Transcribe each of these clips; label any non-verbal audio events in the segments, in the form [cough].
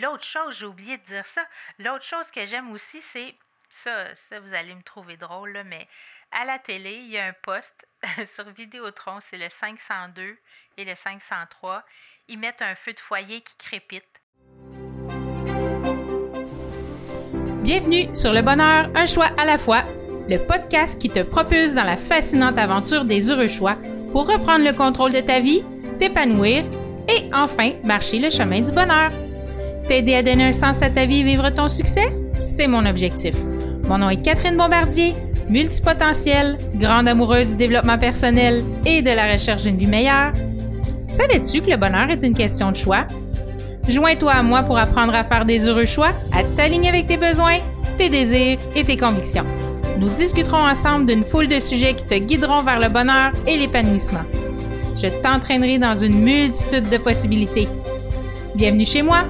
l'autre chose, j'ai oublié de dire ça, l'autre chose que j'aime aussi, c'est ça, ça, vous allez me trouver drôle, là, mais à la télé, il y a un poste [laughs] sur Vidéotron, c'est le 502 et le 503. Ils mettent un feu de foyer qui crépite. Bienvenue sur Le Bonheur, un choix à la fois, le podcast qui te propulse dans la fascinante aventure des heureux choix pour reprendre le contrôle de ta vie, t'épanouir et enfin marcher le chemin du bonheur. T'aider à donner un sens à ta vie et vivre ton succès, c'est mon objectif. Mon nom est Catherine Bombardier, multipotentielle, grande amoureuse du développement personnel et de la recherche d'une vie meilleure. Savais-tu que le bonheur est une question de choix? Joins-toi à moi pour apprendre à faire des heureux choix, à t'aligner avec tes besoins, tes désirs et tes convictions. Nous discuterons ensemble d'une foule de sujets qui te guideront vers le bonheur et l'épanouissement. Je t'entraînerai dans une multitude de possibilités. Bienvenue chez moi!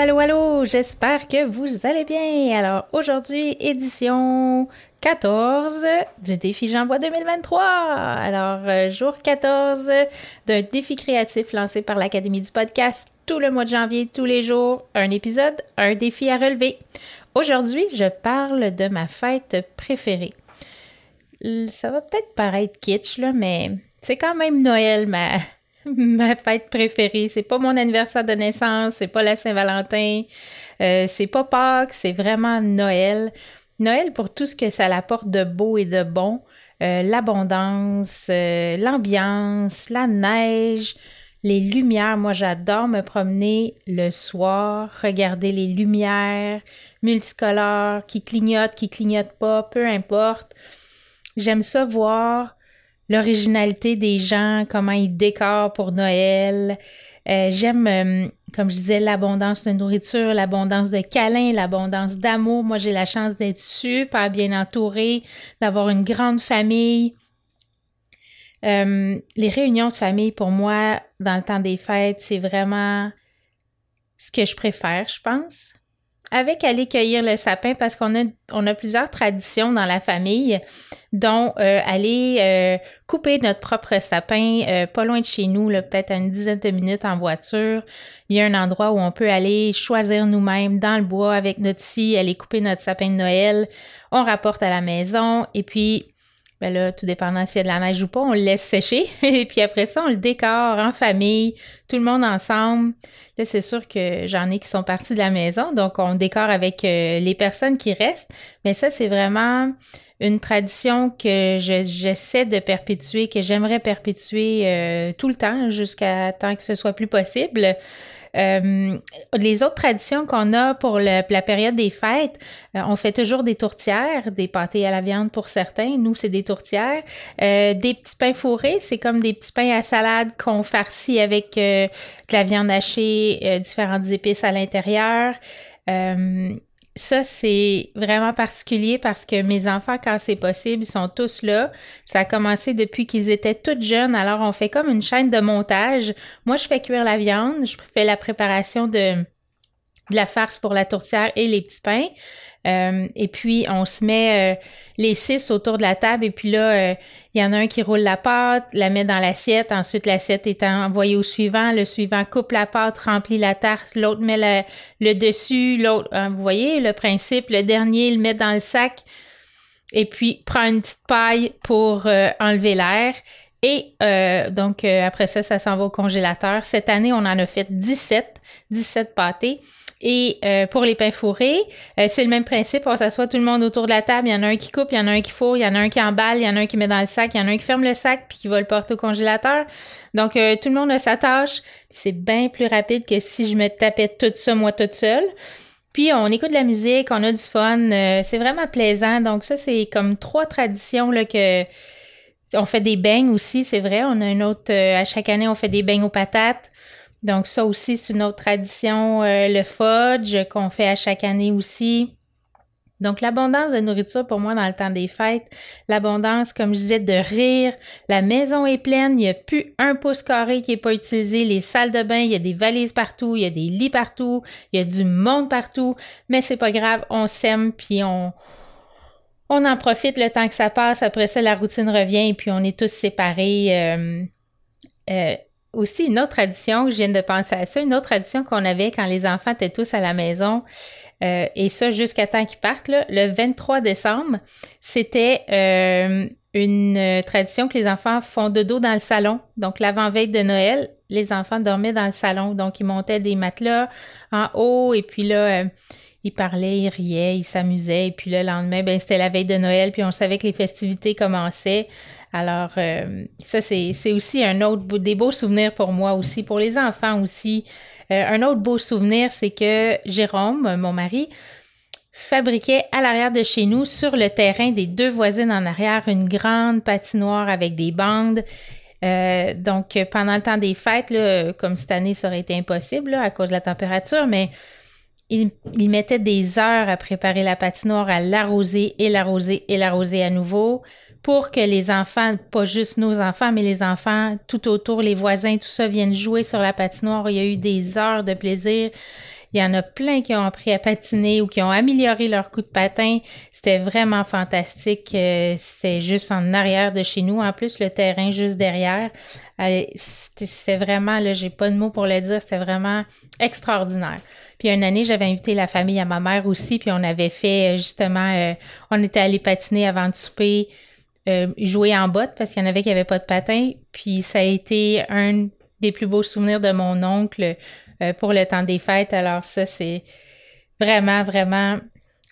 Allô, allô, j'espère que vous allez bien. Alors aujourd'hui, édition 14 du défi J'envoie 2023. Alors, euh, jour 14 d'un défi créatif lancé par l'Académie du podcast tout le mois de janvier, tous les jours, un épisode, un défi à relever. Aujourd'hui, je parle de ma fête préférée. Ça va peut-être paraître kitsch, là, mais c'est quand même Noël, ma, [laughs] ma fête préférée. C'est pas mon anniversaire de naissance, c'est pas la Saint-Valentin, euh, c'est pas Pâques, c'est vraiment Noël. Noël pour tout ce que ça apporte de beau et de bon. Euh, l'abondance, euh, l'ambiance, la neige, les lumières. Moi, j'adore me promener le soir, regarder les lumières multicolores qui clignotent, qui clignotent pas, peu importe. J'aime ça voir l'originalité des gens, comment ils décorent pour Noël. Euh, j'aime, euh, comme je disais, l'abondance de nourriture, l'abondance de câlins, l'abondance d'amour. Moi, j'ai la chance d'être super bien entourée, d'avoir une grande famille. Euh, les réunions de famille, pour moi, dans le temps des fêtes, c'est vraiment ce que je préfère, je pense avec aller cueillir le sapin parce qu'on a, on a plusieurs traditions dans la famille, dont euh, aller euh, couper notre propre sapin euh, pas loin de chez nous, peut-être à une dizaine de minutes en voiture. Il y a un endroit où on peut aller choisir nous-mêmes dans le bois avec notre scie, aller couper notre sapin de Noël. On rapporte à la maison et puis ben là, tout dépendant s'il y a de la neige ou pas, on le laisse sécher. [laughs] Et puis après ça, on le décore en famille, tout le monde ensemble. Là, c'est sûr que j'en ai qui sont partis de la maison, donc on décore avec euh, les personnes qui restent. Mais ça, c'est vraiment une tradition que j'essaie de perpétuer, que j'aimerais perpétuer euh, tout le temps jusqu'à temps que ce soit plus possible. Euh, les autres traditions qu'on a pour la période des fêtes, euh, on fait toujours des tourtières, des pâtés à la viande pour certains. Nous, c'est des tourtières. Euh, des petits pains fourrés, c'est comme des petits pains à salade qu'on farcit avec de la viande hachée, différentes épices à l'intérieur ça, c'est vraiment particulier parce que mes enfants, quand c'est possible, ils sont tous là. Ça a commencé depuis qu'ils étaient tous jeunes. Alors, on fait comme une chaîne de montage. Moi, je fais cuire la viande. Je fais la préparation de, de la farce pour la tourtière et les petits pains. Euh, et puis, on se met euh, les six autour de la table. Et puis là, il euh, y en a un qui roule la pâte, la met dans l'assiette. Ensuite, l'assiette est envoyée au suivant. Le suivant coupe la pâte, remplit la tarte. L'autre met le dessus. L'autre, hein, vous voyez le principe. Le dernier, il le met dans le sac. Et puis, prend une petite paille pour enlever l'air. Et donc, après ça, ça s'en va au congélateur. Cette année, on en a fait 17, 17 pâtés. Et euh, pour les pains fourrés, euh, c'est le même principe. On s'assoit tout le monde autour de la table. Il y en a un qui coupe, il y en a un qui fourre, il y en a un qui emballe, il y en a un qui met dans le sac, il y en a un qui ferme le sac puis qui va le porter au congélateur. Donc, euh, tout le monde a sa tâche. C'est bien plus rapide que si je me tapais tout ça moi toute seule. Puis on écoute de la musique, on a du fun. c'est vraiment plaisant. Donc, ça, c'est comme trois traditions là, que... On fait des beignes aussi, c'est vrai. On a une autre... à chaque année, on fait des beignes aux patates. Donc ça aussi, c'est une autre tradition. Euh, le fudge qu'on fait à chaque année aussi. Donc, l'abondance de nourriture pour moi dans le temps des fêtes, l'abondance, comme je disais, de rire, la maison est pleine, il n'y a plus un pouce carré qui n'est pas utilisé, les salles de bain, il y a des valises partout, il y a des lits partout, il y a du monde partout, mais c'est pas grave, on s'aime, puis on, on en profite le temps que ça passe, après ça, la routine revient, et puis on est tous séparés. Euh, euh, aussi, une autre tradition, je viens de penser à ça, une autre tradition qu'on avait quand les enfants étaient tous à la maison, euh, et ça jusqu'à temps qu'ils partent, le 23 décembre, c'était euh, une tradition que les enfants font de dos dans le salon. Donc, l'avant-veille de Noël, les enfants dormaient dans le salon. Donc, ils montaient des matelas en haut et puis là, euh, ils parlaient, ils riaient, ils s'amusaient. Et puis le lendemain, ben, c'était la veille de Noël, puis on savait que les festivités commençaient. Alors, ça, c'est aussi un autre des beaux souvenirs pour moi aussi, pour les enfants aussi. Euh, un autre beau souvenir, c'est que Jérôme, mon mari, fabriquait à l'arrière de chez nous, sur le terrain des deux voisines en arrière, une grande patinoire avec des bandes. Euh, donc, pendant le temps des fêtes, comme cette année, ça aurait été impossible à cause de la température, mais il, il, mettait des heures à préparer la patinoire, à l'arroser et l'arroser et l'arroser à nouveau pour que les enfants, pas juste nos enfants, mais les enfants tout autour, les voisins, tout ça, viennent jouer sur la patinoire. Il y a eu des heures de plaisir. Il y en a plein qui ont appris à patiner ou qui ont amélioré leur coup de patin. C'était vraiment fantastique. Euh, c'était juste en arrière de chez nous. En plus, le terrain juste derrière. C'était vraiment, là, j'ai pas de mots pour le dire, c'était vraiment extraordinaire. Puis une année, j'avais invité la famille à ma mère aussi, puis on avait fait euh, justement, euh, on était allé patiner avant de souper. Jouer en botte parce qu'il y en avait qui n'avaient pas de patin. Puis ça a été un des plus beaux souvenirs de mon oncle pour le temps des fêtes. Alors ça, c'est vraiment, vraiment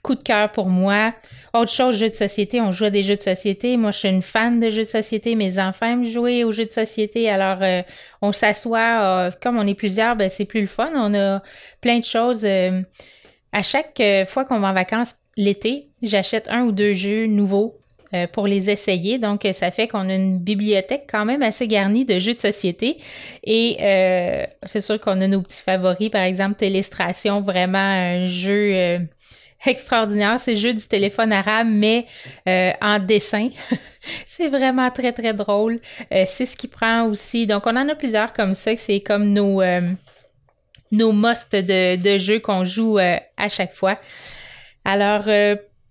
coup de cœur pour moi. Autre chose, jeux de société, on joue à des jeux de société. Moi, je suis une fan de jeux de société. Mes enfants aiment jouer aux jeux de société. Alors, euh, on s'assoit, comme on est plusieurs, ben, c'est plus le fun. On a plein de choses. à chaque fois qu'on va en vacances l'été, j'achète un ou deux jeux nouveaux euh, pour les essayer. Donc, ça fait qu'on a une bibliothèque quand même assez garnie de jeux de société. Et euh, c'est sûr qu'on a nos petits favoris, par exemple, Télestration, vraiment un jeu euh, extraordinaire. C'est jeu du téléphone arabe, mais en dessin. [laughs] c'est vraiment très, très drôle. c'est ce qui prend aussi. Donc, on en a plusieurs comme ça. C'est comme nos, nos musts de, de jeux qu'on joue à chaque fois. Alors,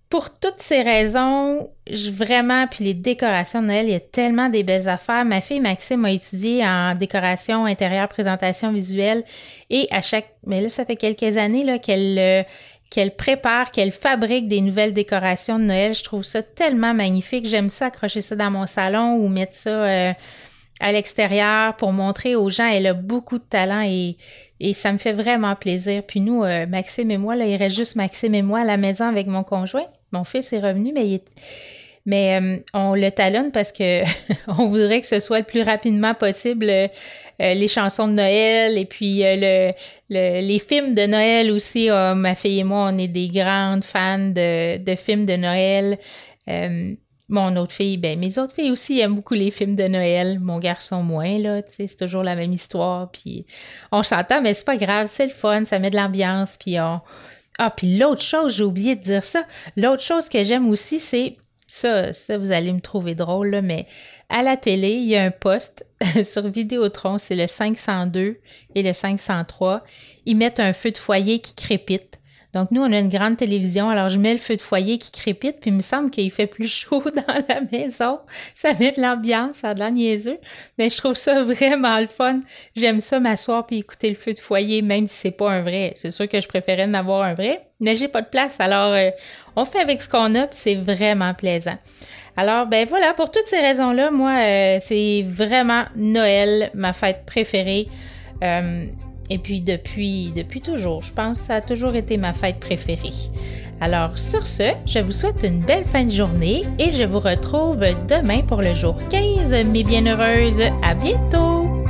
pour toutes ces raisons, je, vraiment, puis les décorations de Noël, il y a tellement des belles affaires. Ma fille Maxime a étudié en décoration intérieure, présentation visuelle, et à chaque, mais là, ça fait quelques années qu'elle euh, qu'elle prépare, qu'elle fabrique des nouvelles décorations de Noël. Je trouve ça tellement magnifique. J'aime ça accrocher ça dans mon salon ou mettre ça euh, à l'extérieur pour montrer aux gens. Elle a beaucoup de talent et, et ça me fait vraiment plaisir. Puis nous, euh, Maxime et moi, là, il reste juste Maxime et moi à la maison avec mon conjoint. Mon fils est revenu, mais il mais euh, on le talonne parce que [laughs] on voudrait que ce soit le plus rapidement possible euh, les chansons de Noël et puis euh, le, les films de Noël aussi. Ah, ma fille et moi, on est des grandes fans de, de films de Noël. mon autre fille, ben mes autres filles aussi aiment beaucoup les films de Noël. Mon garçon moins là, c'est toujours la même histoire. Puis on s'entend, mais c'est pas grave, c'est le fun, ça met de l'ambiance. Puis on ah, puis l'autre chose, j'ai oublié de dire ça. L'autre chose que j'aime aussi, c'est ça, ça, vous allez me trouver drôle, là, mais à la télé, il y a un poste [laughs] sur Vidéotron, c'est le 502 et le 503. Ils mettent un feu de foyer qui crépite. Donc, nous, on a une grande télévision, alors je mets le feu de foyer qui crépite, puis il me semble qu'il fait plus chaud [laughs] dans la maison. Ça met de l'ambiance, ça a de la niaiseux, mais je trouve ça vraiment le fun. J'aime ça m'asseoir puis écouter le feu de foyer, même si c'est pas un vrai. C'est sûr que je préférais en avoir un vrai, mais j'ai pas de place, alors euh, on fait avec ce qu'on a, c'est vraiment plaisant. Alors, ben voilà, pour toutes ces raisons-là, moi, euh, c'est vraiment Noël, ma fête préférée. Euh, et puis depuis, depuis toujours, je pense ça a toujours été ma fête préférée. Alors sur ce, je vous souhaite une belle fin de journée et je vous retrouve demain pour le jour 15, mes bienheureuses. À bientôt!